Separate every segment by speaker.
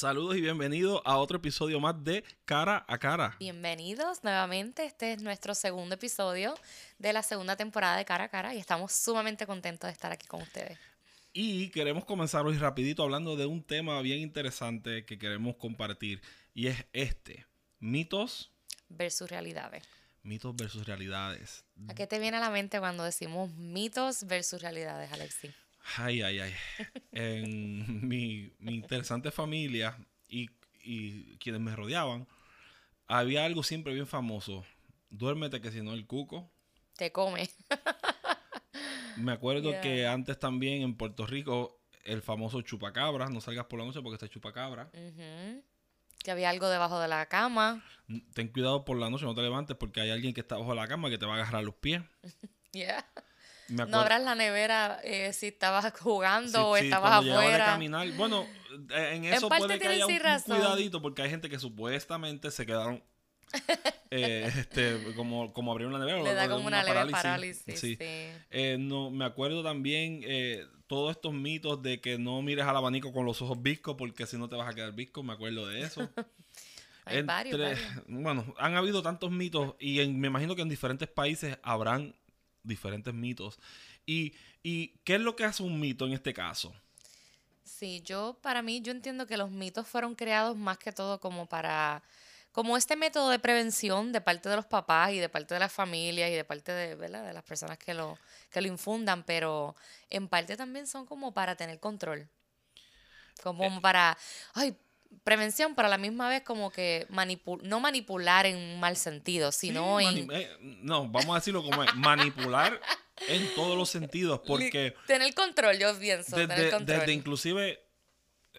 Speaker 1: Saludos y bienvenidos a otro episodio más de Cara a Cara.
Speaker 2: Bienvenidos nuevamente. Este es nuestro segundo episodio de la segunda temporada de Cara a Cara y estamos sumamente contentos de estar aquí con ustedes.
Speaker 1: Y queremos comenzar hoy rapidito hablando de un tema bien interesante que queremos compartir y es este, mitos
Speaker 2: versus realidades.
Speaker 1: Mitos versus realidades.
Speaker 2: ¿A qué te viene a la mente cuando decimos mitos versus realidades, Alexi?
Speaker 1: Ay, ay, ay. En mi, interesante familia y, quienes me rodeaban, había algo siempre bien famoso. Duérmete que si no el cuco.
Speaker 2: Te come.
Speaker 1: Me acuerdo que antes también en Puerto Rico el famoso chupacabra, no salgas por la noche porque está chupacabra.
Speaker 2: Que había algo debajo de la cama.
Speaker 1: Ten cuidado por la noche, no te levantes porque hay alguien que está bajo la cama que te va a agarrar los pies.
Speaker 2: Yeah. No abras la nevera eh, si estabas jugando o estabas afuera.
Speaker 1: caminar. Bueno, eh, en eso puede que haya un, cuidadito porque hay gente que supuestamente se quedaron eh, este, como, como abrieron la nevera.
Speaker 2: Le da como una, leve parálisis. sí.
Speaker 1: no, me acuerdo también todos estos mitos de que no mires al abanico con los ojos viscos porque si no te vas a quedar visco. Me acuerdo de eso.
Speaker 2: Hay varios,
Speaker 1: Bueno, han habido tantos mitos y me imagino que en diferentes países habrán diferentes mitos. Y, qué es lo que hace un mito en este caso?
Speaker 2: Sí, yo, para mí, yo entiendo que los mitos fueron creados más que todo como para, como este método de prevención de parte de los papás y de parte de las familias y de parte de, ¿verdad? de las personas que lo, que lo infundan, pero en parte también son como para tener control. Como eh. para, ay, prevención, pero a la misma vez como que no manipular en un mal sentido, sino en...
Speaker 1: Eh, no, vamos a decirlo como es, manipular en todos los sentidos, porque...
Speaker 2: Tener control, yo pienso.
Speaker 1: Desde, desde inclusive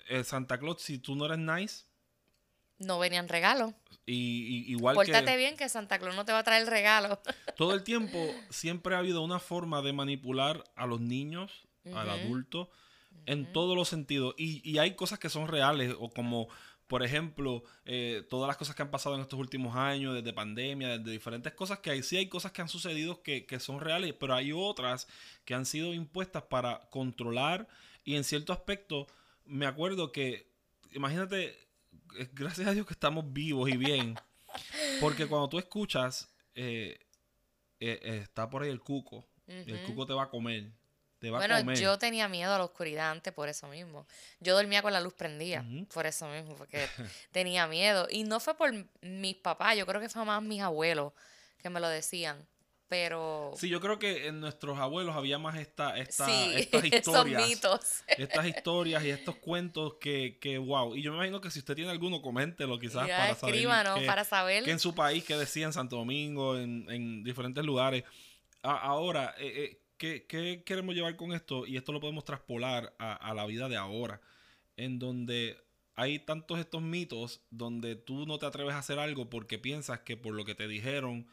Speaker 1: eh, Santa Claus, si tú no eres nice...
Speaker 2: No venían regalos.
Speaker 1: Y, igual
Speaker 2: Pórtate bien que Santa Claus no te va a traer el regalo.
Speaker 1: todo el tiempo siempre ha habido una forma de manipular a los niños, al adulto, en todos los sentidos. Y, hay cosas que son reales, o como, por ejemplo, eh, todas las cosas que han pasado en estos últimos años, desde pandemia, desde diferentes cosas que hay. Sí hay cosas que han sucedido que, son reales, pero hay otras que han sido impuestas para controlar y en cierto aspecto, me acuerdo que, imagínate, eh, gracias a Dios que estamos vivos y bien, porque cuando tú escuchas, eh, está por ahí el cuco, el cuco te va a comer
Speaker 2: bueno, yo tenía miedo a la oscuridad antes por eso mismo. Yo dormía con la luz prendida por eso mismo, porque tenía miedo. Y no fue por mis papás, yo creo que fue más mis abuelos que me lo decían. Pero.
Speaker 1: Sí, yo creo que en nuestros abuelos había más esta, esta estas historias.
Speaker 2: mitos.
Speaker 1: estas historias y estos cuentos que, que, wow. Y yo me imagino que si usted tiene alguno, coméntelo quizás para saber.
Speaker 2: para saber.
Speaker 1: Que en su país, que decía en Santo Domingo, en, en diferentes lugares. ahora, eh, eh ¿qué, queremos llevar con esto? Y esto lo podemos traspolar a, la vida de ahora, en donde hay tantos estos mitos donde tú no te atreves a hacer algo porque piensas que por lo que te dijeron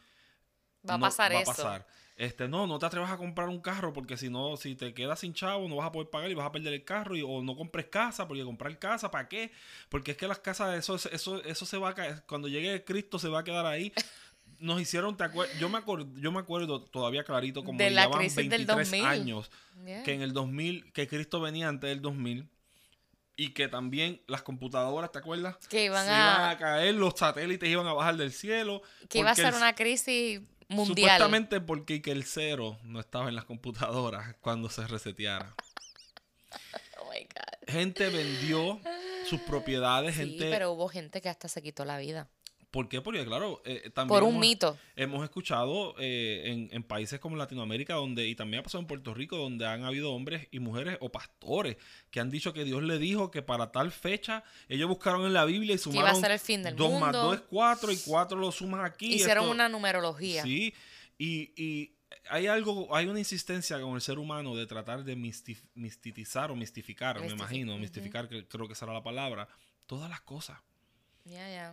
Speaker 2: va a pasar
Speaker 1: va A pasar. Este, no, no te atreves a comprar un carro porque si no, si te quedas sin chavo, no vas a poder pagar y vas a perder el carro. Y, o no compres casa, porque comprar casa, ¿para qué? Porque es que las casas, eso, eso, eso se va a caer. Cuando llegue Cristo se va a quedar ahí nos hicieron, te yo me acuerdo, yo me acuerdo todavía clarito como
Speaker 2: de la crisis 23 del
Speaker 1: años que en el 2000 que Cristo venía antes del 2000 y que también las computadoras, ¿te acuerdas?
Speaker 2: Que iban,
Speaker 1: Se
Speaker 2: a...
Speaker 1: iban a caer, los satélites iban a bajar del cielo.
Speaker 2: Que iba a ser una crisis mundial.
Speaker 1: Supuestamente porque que el cero no estaba en las computadoras cuando se reseteara.
Speaker 2: oh my God.
Speaker 1: Gente vendió sus propiedades,
Speaker 2: sí,
Speaker 1: gente...
Speaker 2: pero hubo gente que hasta se quitó la vida.
Speaker 1: ¿Por qué? Porque, claro, eh, también.
Speaker 2: Por un
Speaker 1: hemos,
Speaker 2: mito.
Speaker 1: Hemos escuchado eh, en, países como Latinoamérica, donde, y también ha pasado en Puerto Rico, donde han habido hombres y mujeres o pastores que han dicho que Dios le dijo que para tal fecha, ellos buscaron en la Biblia y sumaron.
Speaker 2: Que iba a ser el fin del
Speaker 1: dos
Speaker 2: mundo.
Speaker 1: más dos es cuatro y cuatro lo sumas aquí.
Speaker 2: Hicieron una numerología.
Speaker 1: Sí, y, y hay algo, hay una insistencia con el ser humano de tratar de mistitizar o mistificar, me imagino, mistificar, creo que será la palabra, todas las cosas.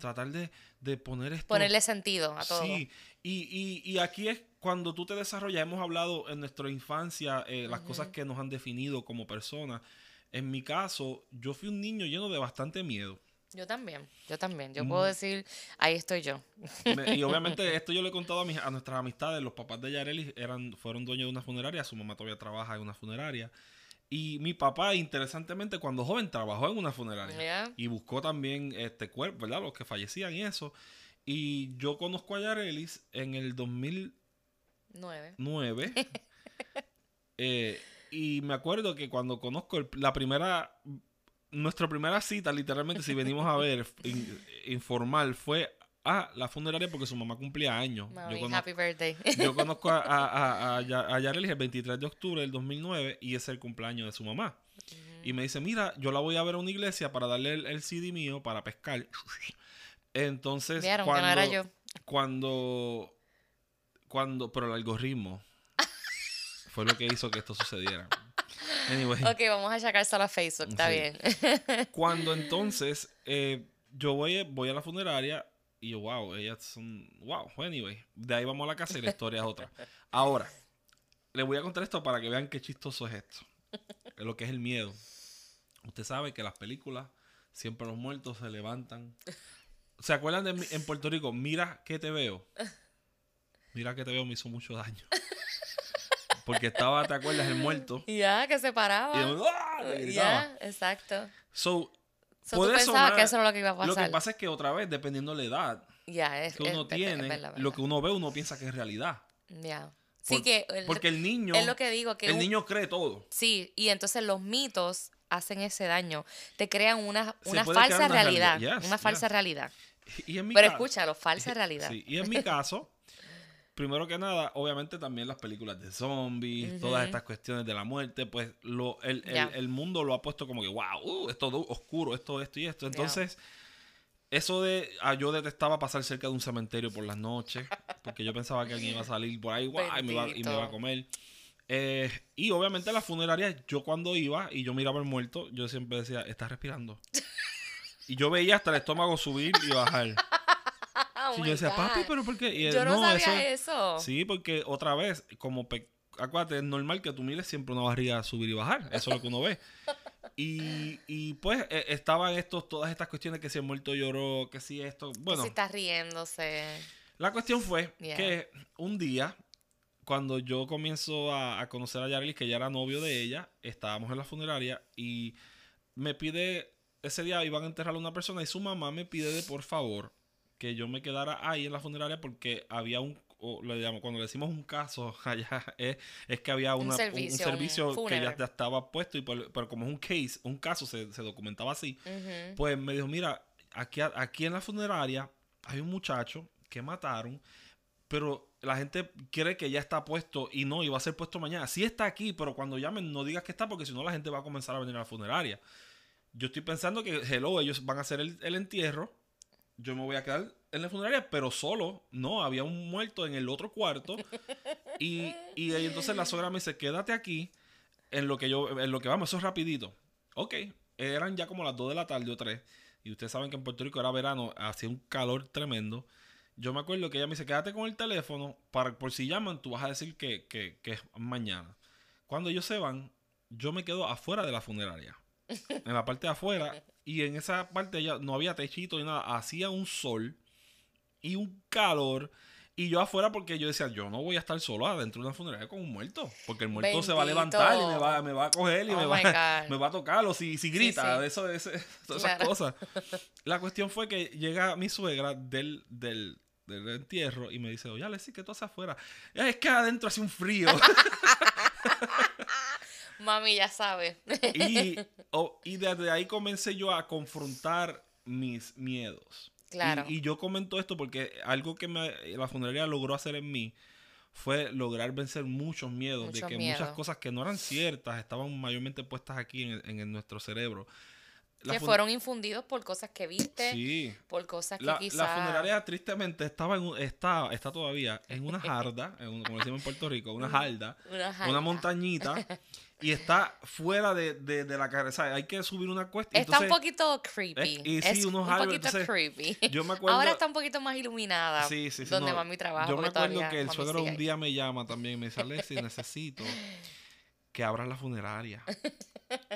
Speaker 1: Tratar de, de poner esto.
Speaker 2: Ponerle sentido a todo.
Speaker 1: Sí, y, y, y, aquí es cuando tú te desarrollas. Hemos hablado en nuestra infancia eh, las cosas que nos han definido como personas. En mi caso, yo fui un niño lleno de bastante miedo.
Speaker 2: Yo también, yo también. Yo puedo decir, ahí estoy yo.
Speaker 1: y obviamente esto yo le he contado a, mis, a nuestras amistades. Los papás de Yareli eran, fueron dueños de una funeraria. Su mamá todavía trabaja en una funeraria. Y mi papá, interesantemente, cuando joven trabajó en una funeraria.
Speaker 2: Yeah.
Speaker 1: Y buscó también este cuerpo, ¿verdad? Los que fallecían y eso. Y yo conozco a Yarelis en el 2009.
Speaker 2: Nueve.
Speaker 1: Eh, y me acuerdo que cuando conozco el- la primera, nuestra primera cita, literalmente, si venimos a ver, in- informal, fue a la funeraria porque su mamá cumplía años. Yo conozco,
Speaker 2: happy birthday.
Speaker 1: yo conozco a, a, a, a Ya- a Yarelis el 23 de octubre del 2009 y es el cumpleaños de su mamá. Y me dice, mira, yo la voy a ver a una iglesia para darle el, el CD mío para pescar. Entonces,
Speaker 2: Vieron que
Speaker 1: cuando,
Speaker 2: no era yo.
Speaker 1: cuando, cuando, pero el algoritmo fue lo que hizo que esto sucediera. Anyway,
Speaker 2: Ok, vamos a sacar solo a Facebook, está
Speaker 1: Sí.
Speaker 2: bien.
Speaker 1: cuando entonces eh, yo voy, voy a la funeraria y yo, wow, ellas son, wow, anyway, de ahí vamos a la casa y la historia es otra. Ahora, les voy a contar esto para que vean qué chistoso es esto, lo que es el miedo. Usted sabe que las películas, siempre los muertos se levantan. ¿Se acuerdan de en Puerto Rico? Mira que te veo. Mira que te veo me hizo mucho daño. Porque estaba, ¿te acuerdas? El muerto.
Speaker 2: ya, que se paraba.
Speaker 1: ¡ah!
Speaker 2: Ya, exacto.
Speaker 1: So,
Speaker 2: So, tú
Speaker 1: puede
Speaker 2: pensabas
Speaker 1: sonar-
Speaker 2: que eso era lo que iba a pasar.
Speaker 1: Lo que pasa es que otra vez, dependiendo de la edad
Speaker 2: es,
Speaker 1: que uno
Speaker 2: es-
Speaker 1: tiene,
Speaker 2: es verdad,
Speaker 1: lo que uno ve, uno piensa que es realidad.
Speaker 2: Ya. Sí,
Speaker 1: Por-
Speaker 2: que el-
Speaker 1: Porque el niño,
Speaker 2: es lo que digo, que
Speaker 1: el
Speaker 2: un-
Speaker 1: niño cree todo.
Speaker 2: Sí, y entonces los mitos hacen ese daño. Te crean una, una falsa
Speaker 1: una
Speaker 2: realidad.
Speaker 1: realidad, yes,
Speaker 2: una falsa
Speaker 1: yes.
Speaker 2: realidad.
Speaker 1: Y en mi
Speaker 2: Pero escúchalo, falsa realidad.
Speaker 1: Sí, y en mi caso, primero que nada, obviamente también las películas de zombies, todas estas cuestiones de la muerte, pues lo, el, el- el mundo lo ha puesto como que, wow, uh, esto es oscuro, esto, esto y esto. Entonces, eso de, ah, yo detestaba pasar cerca de un cementerio por las noches, porque yo pensaba que alguien iba a salir por ahí, guau, y me iba, y me iba a comer. Eh, y obviamente las funerarias, yo cuando iba y yo miraba al muerto, yo siempre decía, está respirando. Y yo veía hasta el estómago subir y bajar.
Speaker 2: Oh
Speaker 1: Sí,
Speaker 2: my
Speaker 1: yo decía, papi, pero ¿por qué? Y él,
Speaker 2: Yo no, sabía
Speaker 1: eso-
Speaker 2: eso.
Speaker 1: Sí, porque otra vez, como acuérdate, es normal que tú mires siempre una barriga subir y bajar. Eso es lo que uno ve. Y, y pues eh, estaban estos, todas estas cuestiones que si el muerto lloró, que si esto.
Speaker 2: Que
Speaker 1: Bueno,
Speaker 2: si estás riéndose.
Speaker 1: la cuestión fue
Speaker 2: Yeah.
Speaker 1: que un día, cuando yo comienzo a, a conocer a Yarelis, que ya era novio de ella, estábamos en la funeraria y me pide, ese día iban a enterrar a una persona y su mamá me pide de por favor que yo me quedara ahí en la funeraria porque había un, o le llamo, cuando le decimos un caso allá, es, es que había
Speaker 2: Un
Speaker 1: una, un
Speaker 2: servicio, un
Speaker 1: servicio que ya, estaba puesto, y por- pero como es un case, un caso se, se documentaba así, pues me dijo, mira, aquí, aquí en la funeraria hay un muchacho que mataron, pero la gente cree que ya está puesto y no, y va a ser puesto mañana. Sí está aquí, pero cuando llamen no digas que está porque si no la gente va a comenzar a venir a la funeraria. Yo estoy pensando que, hello, ellos van a hacer el, el entierro, yo me voy a quedar en la funeraria, pero solo, no, había un muerto en el otro cuarto y, y ahí entonces la suegra me dice, quédate aquí en lo que yo, en lo que vamos, eso es rapidito. Ok, eran ya como las 2 de la tarde o 3. Y ustedes saben que en Puerto Rico era verano, hacía un calor tremendo. Yo me acuerdo que ella me dice, quédate con el teléfono, para, por si llaman, tú vas a decir que, que, que es mañana. Cuando ellos se van, yo me quedo afuera de la funeraria. En la parte de afuera. Y en esa parte ya no había techito ni nada. Hacía un sol y un calor. Y yo afuera porque yo decía, yo no voy a estar solo adentro de una funeraria con un muerto. Porque el muerto se va a
Speaker 2: Bendito.
Speaker 1: levantar y me va, me va a coger y
Speaker 2: Oh
Speaker 1: me, va, me va a tocar. O si, si grita,
Speaker 2: sí.
Speaker 1: Eso, ese- todas
Speaker 2: Claro.
Speaker 1: esas cosas. La cuestión fue que llega mi suegra del, del, del entierro y me dice, oye, Alexis, ¿qué tú haces afuera? "Ah, Es que adentro hace un frío.
Speaker 2: Mami ya sabe.
Speaker 1: y, oh, y desde ahí comencé yo a confrontar mis miedos.
Speaker 2: Claro.
Speaker 1: Y, y yo comento esto porque algo que me, la funeraria logró hacer en mí fue lograr vencer muchos miedos, de que muchas cosas que no eran ciertas estaban mayormente puestas aquí en, en- en nuestro cerebro. La
Speaker 2: que fueron infundidos por cosas que viste,
Speaker 1: Sí.
Speaker 2: por cosas que
Speaker 1: La,
Speaker 2: quizás...
Speaker 1: la funeraria tristemente estaba en un- está, está todavía en una jarda, en un- como decimos en Puerto Rico, una jarda,
Speaker 2: Una,
Speaker 1: una
Speaker 2: jarda.
Speaker 1: montañita, y está fuera de, de, de la carretera. O sea, hay que subir una cuesta.
Speaker 2: Está un poquito creepy.
Speaker 1: es- y sí,
Speaker 2: es
Speaker 1: unos
Speaker 2: un
Speaker 1: árboles,
Speaker 2: poquito
Speaker 1: entonces,
Speaker 2: creepy.
Speaker 1: yo me acuerdo-
Speaker 2: Ahora está un poquito más iluminada.
Speaker 1: Sí, sí, sí,
Speaker 2: Donde
Speaker 1: no,
Speaker 2: mami trabaja.
Speaker 1: Yo me acuerdo que el suegro un día me llama también y me dice, Alexis, necesito que abras la funeraria.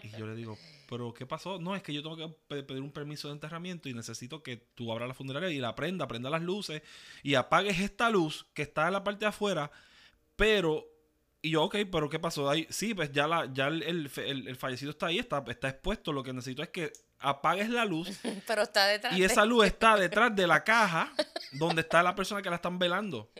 Speaker 1: Y yo le digo, ¿pero qué pasó? No, es que yo tengo que pe- pedir un permiso de enterramiento y necesito que tú abras la funeraria y la prenda, prenda las luces y apagues esta luz que está en la parte de afuera, pero Y yo, ok, pero ¿qué pasó ahí? Sí, pues ya, la, ya el, el, el- el fallecido está ahí, está, está expuesto. Lo que necesito es que apagues la luz
Speaker 2: Pero está detrás.
Speaker 1: y
Speaker 2: de-
Speaker 1: esa luz está detrás de la caja donde está la persona que la están velando.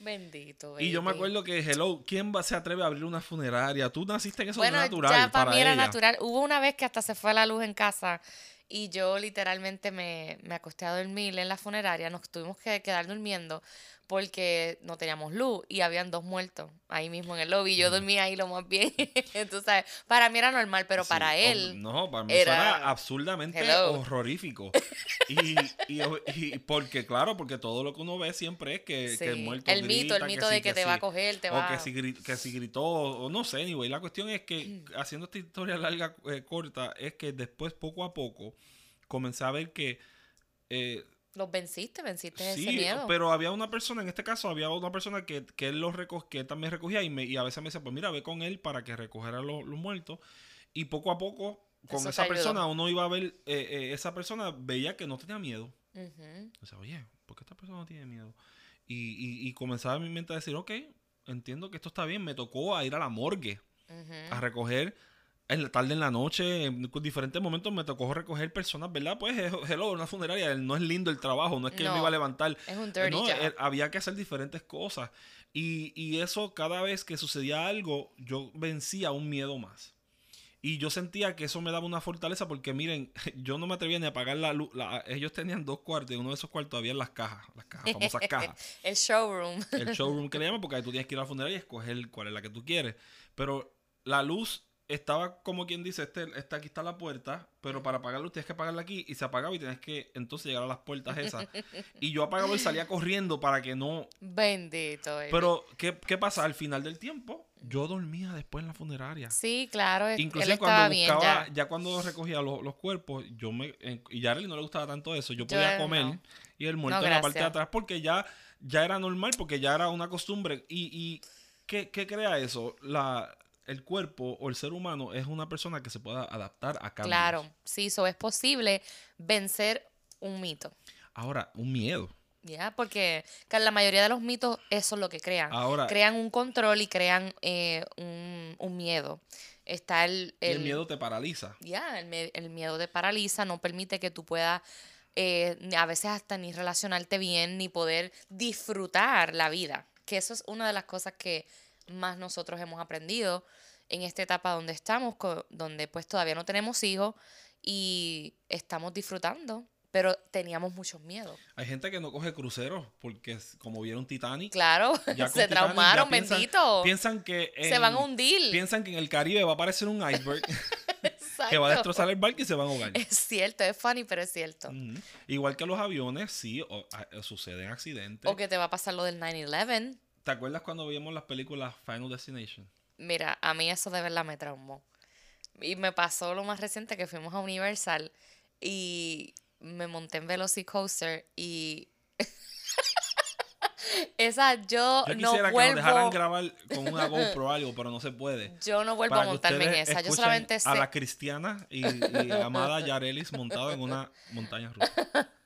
Speaker 2: Bendito.
Speaker 1: Y yo me acuerdo que, hello, ¿quién va, se atreve a abrir una funeraria? Tú naciste en eso
Speaker 2: Bueno,
Speaker 1: natural
Speaker 2: ya para,
Speaker 1: para
Speaker 2: mí era
Speaker 1: ella.
Speaker 2: natural. Hubo una vez que hasta se fue la luz en casa y yo literalmente me, me acosté a dormir en la funeraria. Nos tuvimos que quedar durmiendo porque no teníamos luz y habían dos muertos ahí mismo en el lobby. Yo dormía ahí lo más bien. Sabes, para mí era normal, pero
Speaker 1: Sí,
Speaker 2: para él...
Speaker 1: No, para mí
Speaker 2: era-
Speaker 1: era absurdamente
Speaker 2: Hello.
Speaker 1: horrorífico. Y, y, y porque, claro, porque todo lo que uno ve siempre es que, que el
Speaker 2: sí,
Speaker 1: muerto
Speaker 2: el mito, el
Speaker 1: grita,
Speaker 2: mito
Speaker 1: sí,
Speaker 2: de que, te va a
Speaker 1: sí.
Speaker 2: coger, te
Speaker 1: o
Speaker 2: va
Speaker 1: que si, que si gritó, o no sé, anyway. La cuestión es que, haciendo esta historia larga, eh, corta, es que después, poco a poco, comencé a ver que... eh,
Speaker 2: Los venciste, venciste ese
Speaker 1: sí,
Speaker 2: miedo.
Speaker 1: pero había una persona, en este caso, había una persona que, que él los reco- que él también recogía y, me, y a veces me decía, pues mira, ve con él para que recogiera los, los muertos. Y poco a poco, con
Speaker 2: Eso
Speaker 1: esa persona, uno iba a ver, eh, eh, esa persona veía que no tenía miedo.
Speaker 2: Ujú.
Speaker 1: O sea, oye, ¿por qué esta persona no tiene miedo? Y, y, y comenzaba en mi mente a decir, ok, entiendo que esto está bien. Me tocó a ir a la morgue
Speaker 2: Ujú.
Speaker 1: a recoger en la tarde, en la noche, en diferentes momentos me tocó recoger personas, ¿verdad? Pues, eh, hello, una funeraria, no es lindo el trabajo, no es que él me
Speaker 2: No,
Speaker 1: iba a levantar.
Speaker 2: Es un dirty
Speaker 1: No,
Speaker 2: job.
Speaker 1: eh, había que hacer diferentes cosas. Y, y eso, cada vez que sucedía algo, yo vencía un miedo más. Y yo sentía que eso me daba una fortaleza porque, miren, yo no me atrevía ni a apagar la luz. La- ellos tenían dos cuartos y uno de esos cuartos había las cajas, las cajas, famosas cajas.
Speaker 2: El showroom.
Speaker 1: El showroom que le llaman porque ahí tú tienes que ir a la funeraria y escoger cuál es la que tú quieres. Pero la luz estaba como quien dice, este, este aquí está la puerta, pero para luz tienes que apagarla aquí y se apagaba y tienes que entonces llegar a las puertas esas. Y yo apagaba y salía corriendo para que no...
Speaker 2: Bendito.
Speaker 1: Pero, ¿qué, qué pasa? Al final del tiempo, yo dormía después en la funeraria.
Speaker 2: Sí, claro. él
Speaker 1: Inclusive
Speaker 2: estaba
Speaker 1: cuando
Speaker 2: bien
Speaker 1: buscaba,
Speaker 2: ya.
Speaker 1: ya. cuando recogía los, los cuerpos, yo me, y a Arely no le gustaba tanto eso, yo podía comer
Speaker 2: no.
Speaker 1: y el muerto
Speaker 2: No,
Speaker 1: en la parte de atrás porque ya, ya era normal, porque ya era una costumbre. Y, y ¿qué, qué crea eso? La, el cuerpo o el ser humano es una persona que se pueda adaptar a cambios.
Speaker 2: Claro, sí, eso es posible vencer un mito.
Speaker 1: Ahora, un miedo.
Speaker 2: ¿Ya? Porque ca- la mayoría de los mitos eso es lo que crean.
Speaker 1: Ahora,
Speaker 2: Crean un control y crean eh, un, un miedo. Está el,
Speaker 1: y el miedo te paraliza.
Speaker 2: Ya, el, me- el miedo te paraliza, no permite que tú puedas eh, a veces hasta ni relacionarte bien, ni poder disfrutar la vida. Que eso es una de las cosas que más nosotros hemos aprendido en esta etapa donde estamos, donde pues todavía no tenemos hijos y estamos disfrutando, pero teníamos muchos miedos.
Speaker 1: Hay gente que no coge cruceros porque como vieron Titanic,
Speaker 2: Claro,
Speaker 1: ya
Speaker 2: se
Speaker 1: Titanic ya
Speaker 2: traumaron,
Speaker 1: piensan-
Speaker 2: bendito.
Speaker 1: Piensan que
Speaker 2: se van a hundir.
Speaker 1: piensan que en el Caribe va a aparecer un iceberg que va a destrozar el barco y se van a ahogar.
Speaker 2: Es cierto, es funny, pero es cierto.
Speaker 1: Igual que los aviones, sí, o- a- suceden accidentes.
Speaker 2: O que te va a pasar lo del 9-11.
Speaker 1: ¿Te acuerdas cuando veíamos las películas Final Destination?
Speaker 2: Mira, a mí eso de verdad me traumó. Y me pasó lo más reciente que fuimos a Universal y me monté en Velocicoaster y esa yo,
Speaker 1: Yo
Speaker 2: no
Speaker 1: quisiera que nos dejaran
Speaker 2: vuelvo
Speaker 1: grabar con una GoPro o algo, pero no se puede.
Speaker 2: yo no vuelvo
Speaker 1: Para
Speaker 2: a montarme en esa. Yo solamente sé
Speaker 1: A la cristiana y, y amada Yarelis montado en una montaña rusa.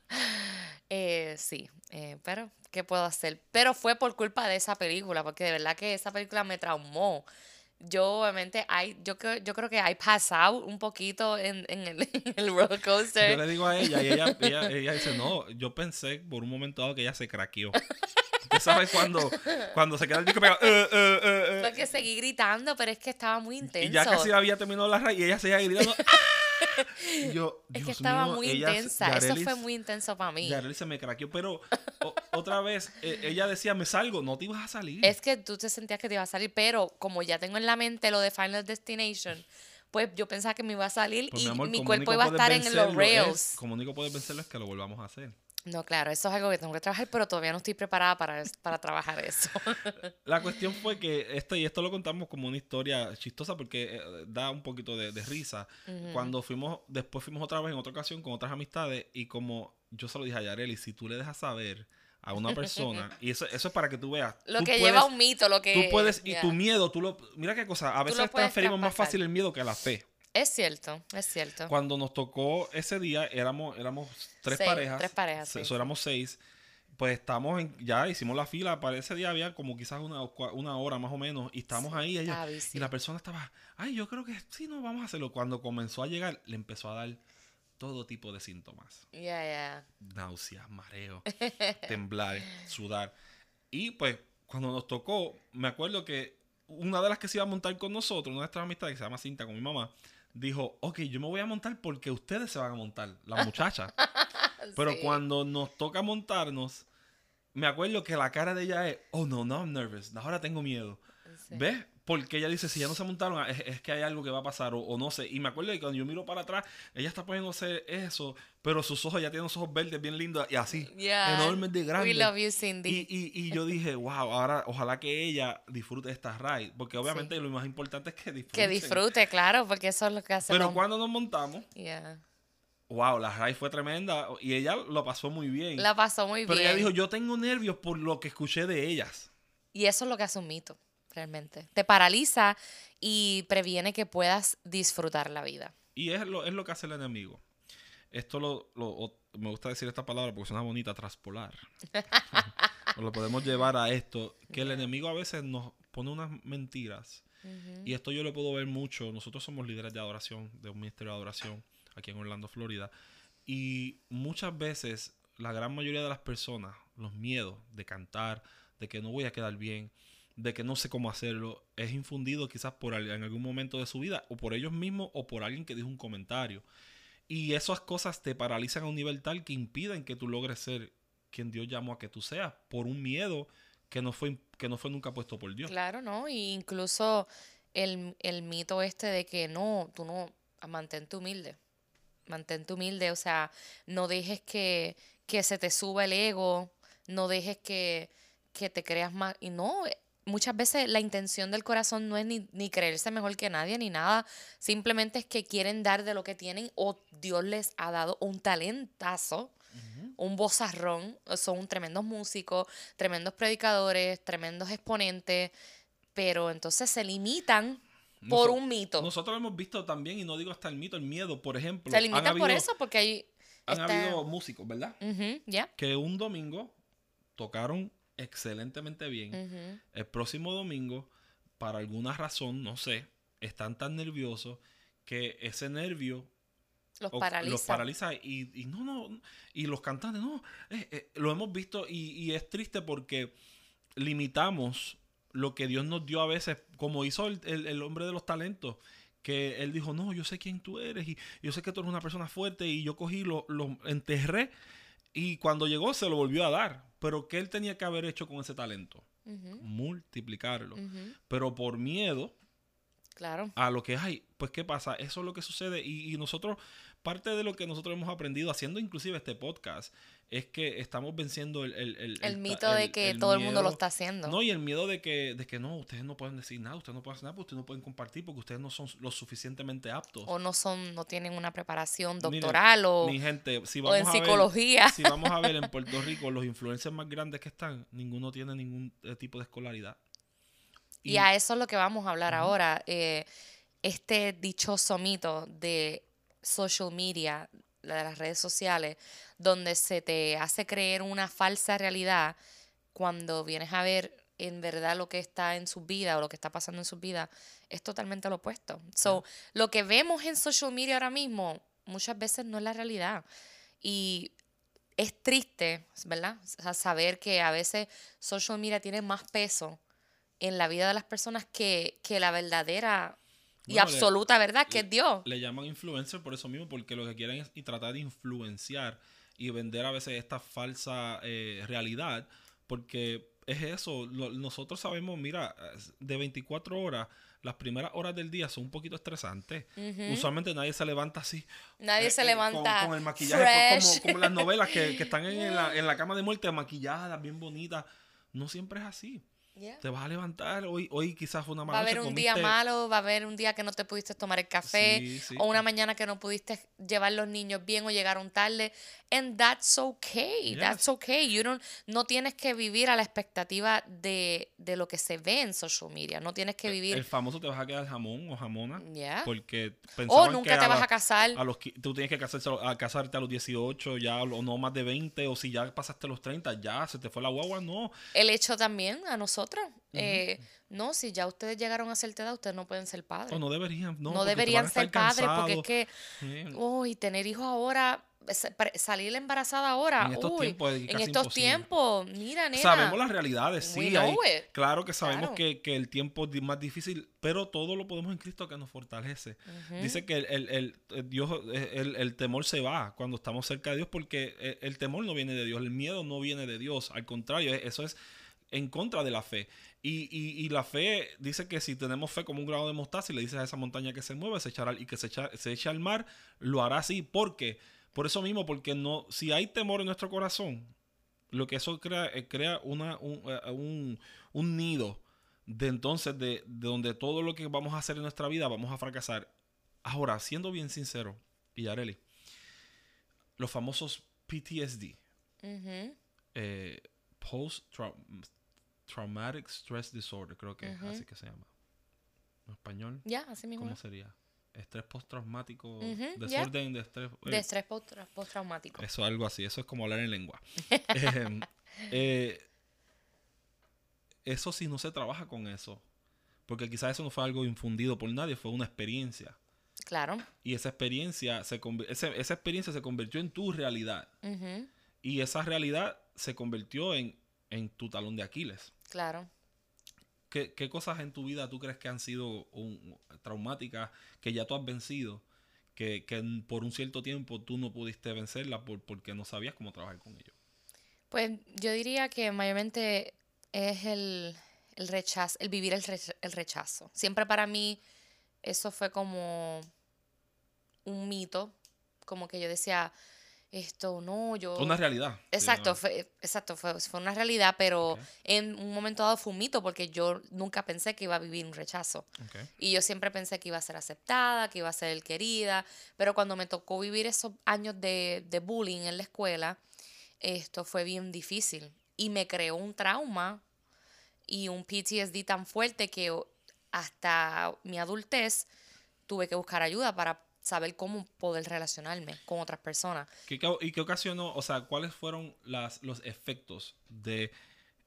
Speaker 2: Eh, sí, eh, pero ¿qué puedo hacer? Pero fue por culpa de esa película, porque de verdad que esa película me traumó. Yo obviamente, hay, yo, creo, yo creo que hay pasado un poquito en, en el, en el roller coaster.
Speaker 1: Yo le digo a ella y ella, ella, ella dice, no, yo pensé por un momento dado que ella se craqueó. Usted sabe cuando, cuando se queda el disco pegado. "Eh, eh, eh, eh",
Speaker 2: Porque seguí gritando, pero es que estaba muy intenso.
Speaker 1: y ya casi había terminado la raíz y ella seguía gritando. "¡Ah!". Y yo,
Speaker 2: es que estaba
Speaker 1: mío,
Speaker 2: muy
Speaker 1: ella-
Speaker 2: intensa. Eso fue muy intenso para mí.
Speaker 1: Yareli se me craqueó, pero o- otra vez eh, ella decía, me salgo, no te ibas a salir.
Speaker 2: Es que tú te sentías que te iba a salir, pero como ya tengo en la mente lo de Final Destination, pues yo pensaba que me iba a salir
Speaker 1: Pues,
Speaker 2: y
Speaker 1: amor,
Speaker 2: mi cuerpo iba a estar en los
Speaker 1: es-
Speaker 2: rails.
Speaker 1: como único puedes vencerlo es que lo volvamos a hacer.
Speaker 2: No, claro, eso es algo que tengo que trabajar, pero todavía no estoy preparada para, para trabajar eso.
Speaker 1: La cuestión fue que esto, y esto lo contamos como una historia chistosa porque eh, da un poquito de, de risa. Cuando fuimos, después fuimos otra vez en otra ocasión con otras amistades y como yo se lo dije a Yareli, si tú le dejas saber a una persona, y eso, eso es para que tú veas.
Speaker 2: lo
Speaker 1: tú
Speaker 2: que
Speaker 1: puedes-
Speaker 2: lleva un mito, lo que...
Speaker 1: Tú puedes, y tu miedo, tú lo... Mira qué cosa, a veces transferimos más fácil el miedo que la fe.
Speaker 2: Es cierto, es cierto.
Speaker 1: Cuando nos tocó ese día, éramos, éramos tres
Speaker 2: Seis,
Speaker 1: parejas.
Speaker 2: tres parejas,
Speaker 1: se-
Speaker 2: sí.
Speaker 1: Eso éramos seis. pues estamos en, ya hicimos la fila, para ese día había como quizás una, una hora más o menos, y estamos ahí y la persona estaba, ay, yo creo que sí, no, vamos a hacerlo. Cuando comenzó a llegar, le empezó a dar todo tipo de síntomas.
Speaker 2: Ya, ya.
Speaker 1: Náuseas, mareo, temblar, sudar. Y pues, cuando nos tocó, me acuerdo que una de las que se iba a montar con nosotros, una de nuestras amistades que se llama Cinta con mi mamá, dijo, ok, yo me voy a montar porque ustedes se van a montar, la muchacha. Pero cuando nos toca montarnos, me acuerdo que la cara de ella es, oh no, no, I'm nervous, ahora tengo miedo. ¿Ves? Porque ella dice, si ya no se montaron, es, que hay algo que va a pasar, o, no sé. Y me acuerdo que cuando yo miro para atrás, ella está poniéndose eso, pero sus ojos ya tienen unos ojos verdes bien lindos y así, enormemente grandes. We love you, Cindy. Y, y, yo dije, wow, ahora ojalá que ella disfrute de esta ride, porque obviamente lo más importante es que disfrute.
Speaker 2: Que disfrute, claro, porque eso es lo que hace.
Speaker 1: Pero cuando nos montamos, yeah wow, la ride fue tremenda y ella lo pasó muy bien.
Speaker 2: La pasó muy bien.
Speaker 1: Pero ella dijo, yo tengo nervios por lo que escuché de ellas.
Speaker 2: Y eso es lo que hace un mito, realmente. Te paraliza y previene que puedas disfrutar la vida.
Speaker 1: Y es lo, es lo que hace el enemigo. Esto lo, me gusta decir esta palabra porque suena bonita, traspolar. lo podemos llevar a esto, que el enemigo a veces nos pone unas mentiras. Y esto yo lo puedo ver mucho. Nosotros somos líderes de adoración, de un ministerio de adoración aquí en Orlando, Florida. Y muchas veces la gran mayoría de las personas, los miedos de cantar, de que no voy a quedar bien, de que no sé cómo hacerlo, es infundido quizás por en algún momento de su vida, o por ellos mismos, o por alguien que dijo un comentario. Y esas cosas te paralizan a un nivel tal que impiden que tú logres ser quien Dios llamó a que tú seas, por un miedo que no fue, que no fue nunca puesto por Dios.
Speaker 2: Claro, ¿no? Y incluso el, el mito este de que no, tú no, mantente humilde mantente humilde, o sea, no dejes que, se te suba el ego, no dejes que, te creas más. Y no, muchas veces la intención del corazón no es ni, creerse mejor que nadie ni nada, simplemente es que quieren dar de lo que tienen o Dios les ha dado un talentazo. Un bozarrón, son tremendos músicos, tremendos predicadores, tremendos exponentes, pero entonces se limitan por un mito.
Speaker 1: Nosotros lo hemos visto también, y no digo hasta el mito, el miedo, por ejemplo.
Speaker 2: Se limitan por eso, porque hay.
Speaker 1: Han habido músicos, ¿verdad? Ya. Que un domingo tocaron excelentemente bien. El próximo domingo, para alguna razón, no sé, están tan nerviosos que ese nervio
Speaker 2: los paraliza.
Speaker 1: Los paraliza y, no, no, y los cantantes, no, eh, eh, lo hemos visto y, y, es triste porque limitamos lo que Dios nos dio a veces, como hizo el, hombre de los talentos, que él dijo, no, yo sé quién tú eres y yo sé que tú eres una persona fuerte y yo cogí, lo, lo enterré y cuando llegó se lo volvió a dar. Pero ¿qué él tenía que haber hecho con ese talento? Multiplicarlo. Pero por miedo
Speaker 2: claro.
Speaker 1: a lo que hay, pues ¿qué pasa? Eso es lo que sucede y, y nosotros, parte de lo que nosotros hemos aprendido haciendo inclusive este podcast, es que estamos venciendo el... El,
Speaker 2: el, mito de que todo el mundo lo está haciendo.
Speaker 1: No, y el miedo de que, de que no, ustedes no pueden decir nada, ustedes no pueden hacer nada, ustedes no pueden compartir porque ustedes no son lo suficientemente aptos.
Speaker 2: O no son, no tienen una preparación doctoral o,
Speaker 1: ni gente, si
Speaker 2: vamos en psicología.
Speaker 1: si vamos a ver en Puerto Rico los influencers más grandes que están, ninguno tiene ningún eh, tipo de escolaridad.
Speaker 2: Y, a eso es lo que vamos a hablar ahora. Eh, este dichoso mito de social media, de las redes sociales, donde se te hace creer una falsa realidad cuando vienes a ver en verdad lo que está en su vida o lo que está pasando en su vida, es totalmente lo opuesto. So, lo que vemos en social media ahora mismo muchas veces no es la realidad. Y es triste, ¿verdad? saber que a veces social media tiene más peso en la vida de las personas que, que la verdadera y absoluta verdad que es Dios.
Speaker 1: Le llaman influencer por eso mismo, porque lo que quieren es y tratar de influenciar y vender a veces esta falsa eh, realidad, porque es eso, nosotros sabemos, mira, de 24 horas, las primeras horas del día son un poquito estresantes. Usualmente nadie se levanta así.
Speaker 2: Nadie eh, se eh, levanta.
Speaker 1: Con, el maquillaje, como, como, las novelas que, que están en, la, en, la, cama de muerte, maquilladas, bien bonitas. No siempre es así. Te vas a levantar, hoy, hoy quizás fue una
Speaker 2: mala Va a haber un día malo, va a haber un día que no te pudiste tomar el café, o una mañana que no pudiste llevar los niños bien o llegaron tarde. And that's okay, that's okay. You don't, no tienes que vivir a la expectativa de, de, lo que se ve en social media. No tienes que vivir...
Speaker 1: El, famoso te vas a quedar jamón o jamona. Porque
Speaker 2: O nunca te vas a casar.
Speaker 1: A los, tú tienes que casarse, a casarte a los 18, ya o no más de 20, o si ya pasaste los 30, ya se te fue la guagua, no.
Speaker 2: El hecho también a nosotros eh, no, si ya ustedes llegaron a cierta edad, ustedes no pueden ser padres.
Speaker 1: no deberían, no,
Speaker 2: no deberían ser padres porque es que, uy, tener hijos ahora, salir embarazada ahora, en estos tiempos, en estos tiempos mira, nena.
Speaker 1: Sabemos las realidades, sí. claro que sabemos Que, que, el tiempo es más difícil, pero todo lo podemos en Cristo que nos fortalece. Dice que el, el, el Dios, el, temor se va cuando estamos cerca de Dios porque el, el temor no viene de Dios, el miedo no viene de Dios, al contrario, eso es en contra de la fe. Y, y, y, la fe dice que si tenemos fe como un grado de mostaza y le dices a esa montaña que se mueve se echará, y que se, echa, se eche al mar, lo hará así. ¿Por qué? Por eso mismo, porque no, si hay temor en nuestro corazón, lo que eso crea, eh, crea una, eh, un, un, nido de entonces de, de, donde todo lo que vamos a hacer en nuestra vida vamos a fracasar. Ahora, siendo bien sincero, y Areli, los famosos PTSD, eh, post Traumatic Stress Disorder, creo que es así que se llama. ¿En español?
Speaker 2: Ya, así mismo.
Speaker 1: ¿Cómo sería? Estrés postraumático, desorden de estrés.
Speaker 2: de estrés postraumático.
Speaker 1: Eso, algo así, eso es como hablar en lengua. Em, eh, eso sí no se trabaja con eso. Porque quizás eso no fue algo infundido por nadie, fue una experiencia.
Speaker 2: Claro.
Speaker 1: Y esa experiencia se, esa, esa experiencia se convirtió en tu realidad. Y esa realidad se convirtió en, en tu talón de Aquiles.
Speaker 2: Claro.
Speaker 1: ¿Qué, cosas en tu vida tú crees que han sido traumáticas, que ya tú has vencido, que, por un cierto tiempo tú no pudiste vencerla por, porque no sabías cómo trabajar con ellos?
Speaker 2: Pues yo diría que mayormente es el, rechazo, el vivir el, el rechazo. Siempre para mí eso fue como un mito, como que yo decía, esto no, yo...
Speaker 1: Fue una realidad.
Speaker 2: Exacto, fue, exacto, fue, una realidad, pero en un momento dado fue un mito porque yo nunca pensé que iba a vivir un rechazo. Y yo siempre pensé que iba a ser aceptada, que iba a ser querida, pero cuando me tocó vivir esos años de, de bullying en la escuela, esto fue bien difícil y me creó un trauma y un PTSD tan fuerte que hasta mi adultez tuve que buscar ayuda para saber cómo poder relacionarme con otras personas.
Speaker 1: ¿Y qué ocasionó, o sea, cuáles fueron las, los efectos de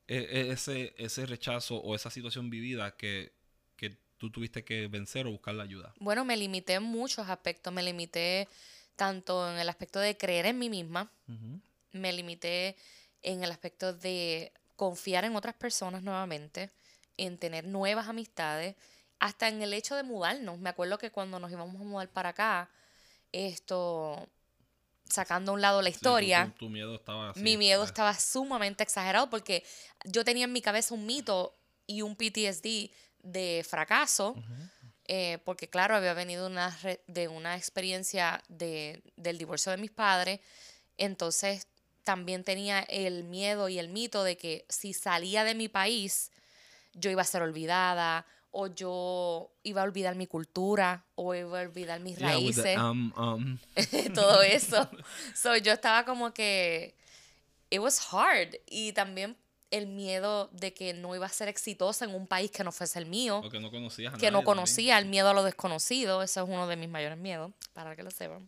Speaker 1: e, e, ese, ese rechazo o esa situación vivida que, que tú tuviste que vencer o buscar la ayuda?
Speaker 2: Bueno, me limité en muchos aspectos. Me limité tanto en el aspecto de creer en mí misma, me limité en el aspecto de confiar en otras personas nuevamente, en tener nuevas amistades hasta en el hecho de mudarnos. Me acuerdo que cuando nos íbamos a mudar para acá, esto, sacando a un lado la historia,
Speaker 1: tu, miedo estaba
Speaker 2: mi miedo estaba sumamente exagerado porque yo tenía en mi cabeza un mito y un PTSD de fracaso. Eh, porque claro, había venido una de una experiencia de, del divorcio de mis padres, entonces también tenía el miedo y el mito de que si salía de mi país, yo iba a ser olvidada o yo iba a olvidar mi cultura o iba a olvidar mis raíces. Um, um. Todo eso. so, yo estaba como que it was hard y también el miedo de que no iba a ser exitosa en un país que no fuese el mío.
Speaker 1: O que no conocía
Speaker 2: Que no conocía, el miedo a lo desconocido. Eso es uno de mis mayores miedos, para que lo sepan.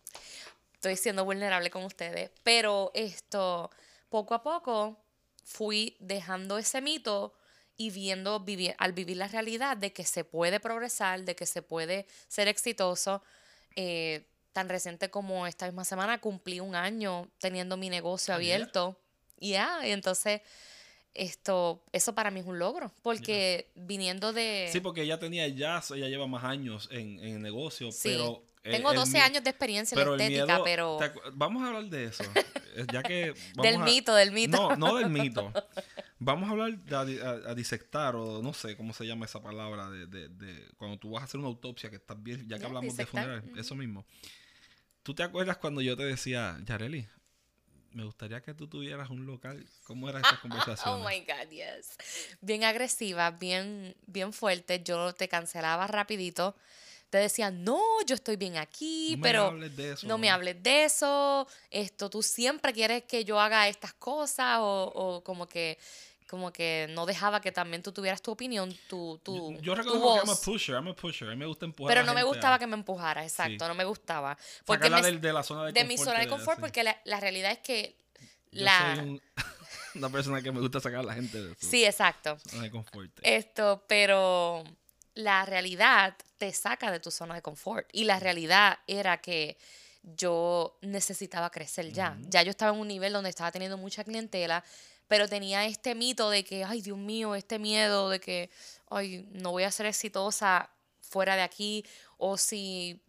Speaker 2: Estoy siendo vulnerable con ustedes. Pero esto, poco a poco, fui dejando ese mito y viendo, vivir, al vivir la realidad de que se puede progresar, de que se puede ser exitoso. Eh, tan reciente como esta misma semana cumplí un año teniendo mi negocio abierto. Ya, y entonces esto, eso para mí es un logro, porque viniendo de...
Speaker 1: Sí, porque ella tenía ya, ella lleva más años en, en el negocio, pero
Speaker 2: tengo 12 años de experiencia en la estética, pero...
Speaker 1: Vamos a hablar de eso. Ya que
Speaker 2: del mito, del mito.
Speaker 1: No, no del mito. Vamos a hablar de a, disectar, o no sé cómo se llama esa palabra, de, de, de, cuando tú vas a hacer una autopsia, que estás bien, ya que hablamos de funeral, eso mismo. ¿Tú te acuerdas cuando yo te decía, Yareli, me gustaría que tú tuvieras un local. ¿Cómo era esta conversación?
Speaker 2: oh my God, yes. Bien agresiva, bien, bien fuerte. Yo te cancelaba rapidito. Te decía, no, yo estoy bien aquí,
Speaker 1: No me
Speaker 2: pero
Speaker 1: hables de eso.
Speaker 2: no me hables de eso. Esto, tú siempre quieres que yo haga estas cosas o, o como que como que no dejaba que también tú tuvieras tu opinión, tu, tu,
Speaker 1: Yo
Speaker 2: tu
Speaker 1: reconozco que I'm a pusher, I'm a pusher. A mí me gusta empujar
Speaker 2: Pero no me gustaba
Speaker 1: a
Speaker 2: que me empujara, exacto,
Speaker 1: Sí.
Speaker 2: no me gustaba. Porque me-
Speaker 1: de, la zona de,
Speaker 2: de mi zona de confort, porque la, la realidad es que
Speaker 1: Yo
Speaker 2: la...
Speaker 1: soy un- una persona que me gusta sacar a la gente de
Speaker 2: Sí, exacto.
Speaker 1: zona de confort.
Speaker 2: Esto, pero la realidad te saca de tu zona de confort. Y la realidad era que yo necesitaba crecer ya. Ya yo estaba en un nivel donde estaba teniendo mucha clientela, pero tenía este mito de que, ay, Dios mío, este miedo de que, ay, no voy a ser exitosa fuera de aquí, o si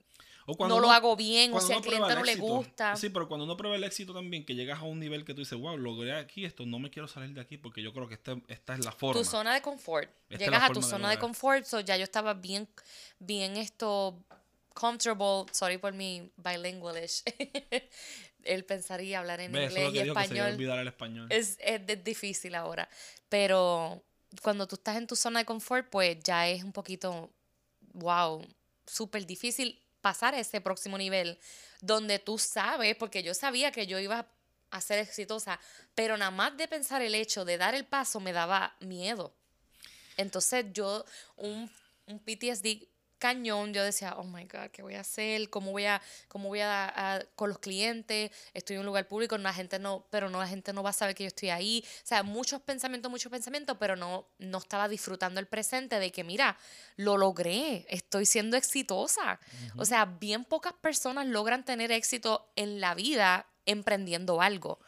Speaker 1: O
Speaker 2: no lo
Speaker 1: uno-
Speaker 2: hago bien, o
Speaker 1: cuando
Speaker 2: si al cliente no le gusta.
Speaker 1: Sí, pero cuando uno prueba el éxito también, que llegas a un nivel que tú dices, wow, logré aquí esto, no me quiero salir de aquí porque yo creo que este- esta es la forma.
Speaker 2: tu zona de confort.
Speaker 1: Esta es
Speaker 2: Llegas a tu
Speaker 1: de
Speaker 2: zona de confort, so ya yo estaba bien, bien esto, comfortable, sorry por mi bilingualish. Él pensaría hablar en
Speaker 1: es
Speaker 2: inglés
Speaker 1: lo
Speaker 2: y
Speaker 1: dijo, que se
Speaker 2: español.
Speaker 1: el español.
Speaker 2: Es, es de- difícil ahora. Pero cuando tú estás en tu zona de confort, pues ya es un poquito, wow, súper difícil pasar a ese próximo nivel donde tú sabes, porque yo sabía que yo iba a ser exitosa, pero nada más de pensar el hecho de dar el paso me daba miedo. Entonces yo, un, un PTSD cañón, yo decía, oh my God, ¿qué voy a hacer? ¿Cómo voy a, cómo voy a, a- con los clientes? Estoy en un lugar público, la gente no, pero no, la gente no va a saber que yo estoy ahí. O sea, muchos pensamientos, muchos pensamientos, pero no, no estaba disfrutando el presente de que, mira, lo logré, estoy siendo exitosa. O sea, bien pocas personas logran tener éxito en la vida emprendiendo algo.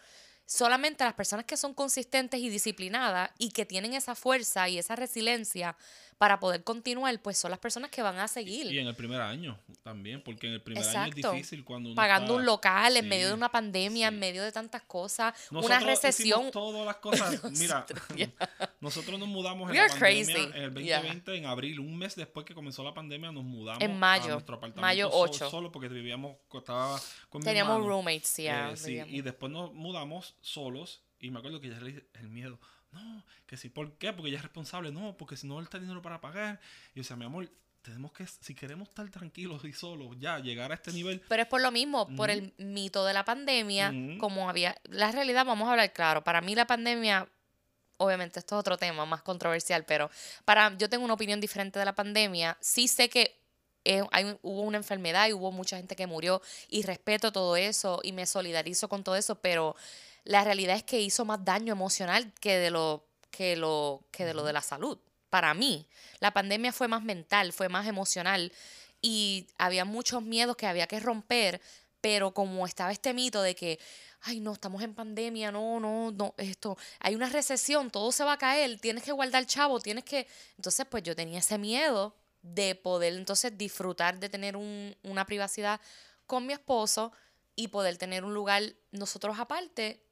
Speaker 2: Solamente las personas que son consistentes y disciplinadas y que tienen esa fuerza y esa resiliencia para poder continuar, pues son las personas que van a seguir.
Speaker 1: Y en el primer año también, porque en el primer año es difícil cuando uno
Speaker 2: Pagando
Speaker 1: está-
Speaker 2: un local en
Speaker 1: Sí,
Speaker 2: medio de una pandemia, en medio de tantas cosas, una recesión.
Speaker 1: todas las cosas. Mira,
Speaker 2: Nosotros, yeah.
Speaker 1: nosotros nos mudamos en la pandemia en el
Speaker 2: Yeah.
Speaker 1: 2020, en abril, un mes después que comenzó la pandemia, nos mudamos
Speaker 2: En mayo,
Speaker 1: a nuestro apartamento
Speaker 2: mayo
Speaker 1: so-
Speaker 2: 8.
Speaker 1: solo porque vivíamos, estaba con
Speaker 2: Teníamos roommates.
Speaker 1: Eh, sí, y después nos mudamos solos y me acuerdo que ya el miedo. No, que sí, ¿por qué? Porque ella es responsable. No, porque si no él está dinero para pagar. Y yo decía, mi amor, tenemos que, si queremos estar tranquilos y solos, ya llegar a este nivel.
Speaker 2: Pero es por lo mismo, por el mito de la pandemia, como había... La realidad, vamos a hablar claro, para mí la pandemia, obviamente esto es otro tema más controversial, pero para yo tengo una opinión diferente de la pandemia. Sí sé que eh, hay, hubo una enfermedad y hubo mucha gente que murió y respeto todo eso y me solidarizo con todo eso, pero la realidad es que hizo más daño emocional que de lo que lo que de lo de la salud. Para mí, la pandemia fue más mental, fue más emocional y había muchos miedos que había que romper, pero como estaba este mito de que ay, no, estamos en pandemia, no, no, no, esto, hay una recesión, todo se va a caer, tienes que guardar chavo, tienes que entonces pues yo tenía ese miedo de poder entonces disfrutar de tener un- una privacidad con mi esposo y poder tener un lugar nosotros aparte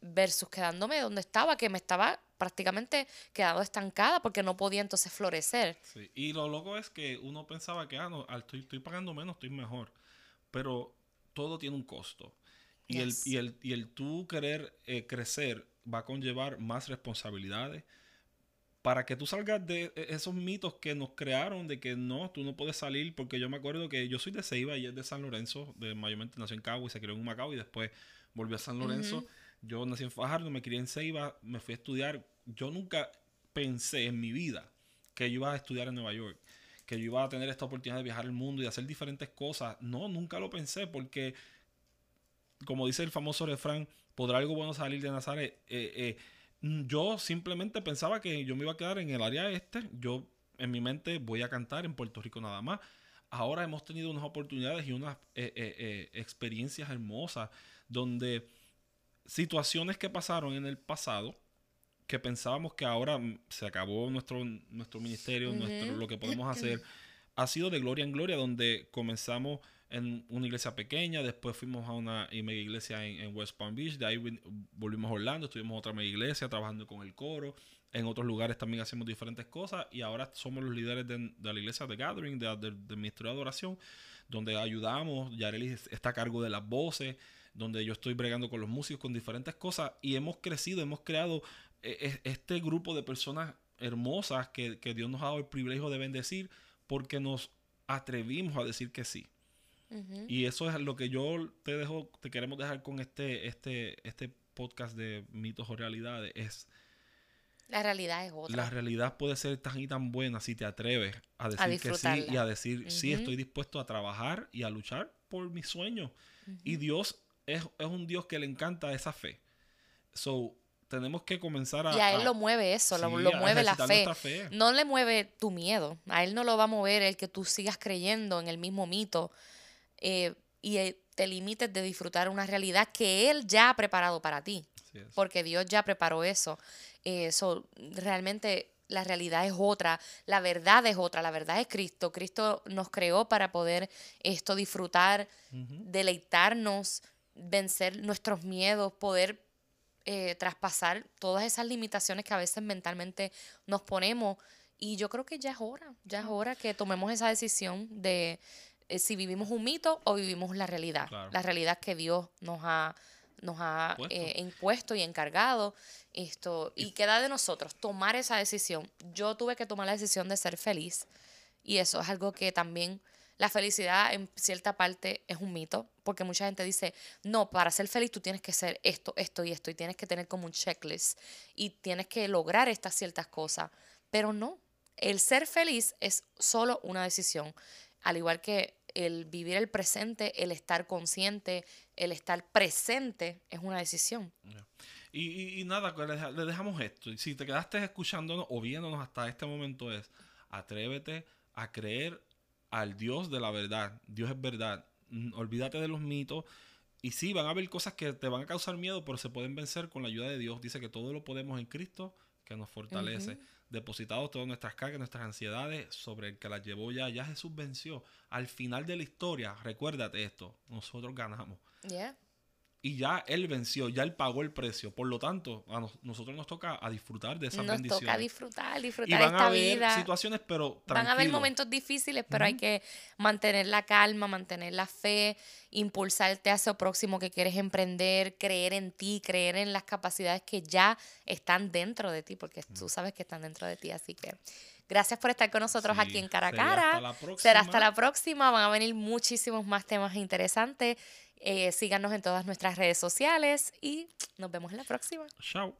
Speaker 2: versus quedándome donde estaba, que me estaba prácticamente quedado estancada porque no podía entonces florecer.
Speaker 1: Sí, Y lo loco es que uno pensaba que, ah, no, al- estoy, estoy pagando menos, estoy mejor. Pero todo tiene un costo. Y,
Speaker 2: Yes.
Speaker 1: el, y, el, y el tú querer eh, crecer va a conllevar más responsabilidades. Para que tú salgas de e- esos mitos que nos crearon de que no, tú no puedes salir, porque yo me acuerdo que yo soy de Ceiba y es de San Lorenzo, de mayormente nació en Cagua y se crió en Macao y después volvió a San Lorenzo. Yo nací en Fajardo, me crié en Ceiba, me fui a estudiar. Yo nunca pensé en mi vida que yo iba a estudiar en Nueva York, que yo iba a tener esta oportunidad de viajar al mundo y hacer diferentes cosas. No, nunca lo pensé porque, como dice el famoso refrán, podrá algo bueno salir de Nazaret. Eh, eh, mm, yo simplemente pensaba que yo me iba a quedar en el área este. Yo en mi mente voy a cantar en Puerto Rico nada más. Ahora hemos tenido unas oportunidades y unas eh, eh, experiencias hermosas donde situaciones que pasaron en el pasado que pensábamos que ahora se acabó nuestro, nuestro ministerio, nuestro, lo que podemos hacer, ha sido de gloria en gloria, donde comenzamos en una iglesia pequeña, después fuimos a una mega iglesia en, en West Palm Beach, de ahí volvimos a Orlando, estuvimos otra mega iglesia trabajando con el coro, en otros lugares también hacemos diferentes cosas y ahora somos los líderes de, de la iglesia de Gathering, de- de- del ministerio de adoración, donde ayudamos, Yareli está a cargo de las voces, donde yo estoy bregando con los músicos, con diferentes cosas, y hemos crecido, hemos creado eh, este grupo de personas hermosas que, Dios nos ha dado el privilegio de bendecir porque nos atrevimos a decir que sí. Y eso es lo que yo te dejo, te queremos dejar con este, este, este podcast de mitos o realidades. Es
Speaker 2: la realidad es otra.
Speaker 1: La realidad puede ser tan y tan buena si te atreves a decir que sí y a decir, sí, estoy dispuesto a trabajar y a luchar por mis sueños. Y Dios es, es, un Dios que le encanta esa fe. So, tenemos que comenzar a...
Speaker 2: Y a él lo mueve eso, lo, mueve la fe. No le mueve tu miedo, a él no lo va a mover el que tú sigas creyendo en el mismo mito eh, y eh, te limites de disfrutar una realidad que él ya ha preparado para ti, porque Dios ya preparó eso. Eso realmente la realidad es otra, la verdad es otra, la verdad es Cristo. Cristo nos creó para poder esto disfrutar, deleitarnos, vencer nuestros miedos, poder eh, traspasar todas esas limitaciones que a veces mentalmente nos ponemos. Y yo creo que ya es hora, ya es hora que tomemos esa decisión de eh, si vivimos un mito o vivimos la realidad, la realidad que Dios nos ha, nos ha eh, impuesto y encargado. Esto, y queda de nosotros tomar esa decisión. Yo tuve que tomar la decisión de ser feliz y eso es algo que también la felicidad en cierta parte es un mito, porque mucha gente dice, no, para ser feliz tú tienes que ser esto, esto y esto, y tienes que tener como un checklist, y tienes que lograr estas ciertas cosas, pero no, el ser feliz es solo una decisión, al igual que el vivir el presente, el estar consciente, el estar presente es una decisión.
Speaker 1: Y, y, nada, le dejamos esto. Si te quedaste escuchándonos o viéndonos hasta este momento es, atrévete a creer al Dios de la verdad. Dios es verdad. Olvídate de los mitos. Y sí, van a haber cosas que te van a causar miedo, pero se pueden vencer con la ayuda de Dios. Dice que todo lo podemos en Cristo, que nos fortalece. Depositados todas nuestras cargas, nuestras ansiedades sobre el que las llevó ya. Ya Jesús venció. Al final de la historia, recuérdate esto, nosotros ganamos y ya Él venció, ya Él pagó el precio. Por lo tanto, a nosotros nos toca a disfrutar de esa bendición. Nos toca
Speaker 2: disfrutar, disfrutar y van a haber
Speaker 1: situaciones, pero
Speaker 2: Van a haber momentos difíciles, pero hay que mantener la calma, mantener la fe, impulsarte hacia lo próximo que quieres emprender, creer en ti, creer en las capacidades que ya están dentro de ti, porque tú sabes que están dentro de ti, así que... Gracias por estar con nosotros aquí en Cara a Cara. Será hasta la próxima. Van a venir muchísimos más temas interesantes. Eh, síganos en todas nuestras redes sociales y nos vemos en la próxima.
Speaker 1: Chao.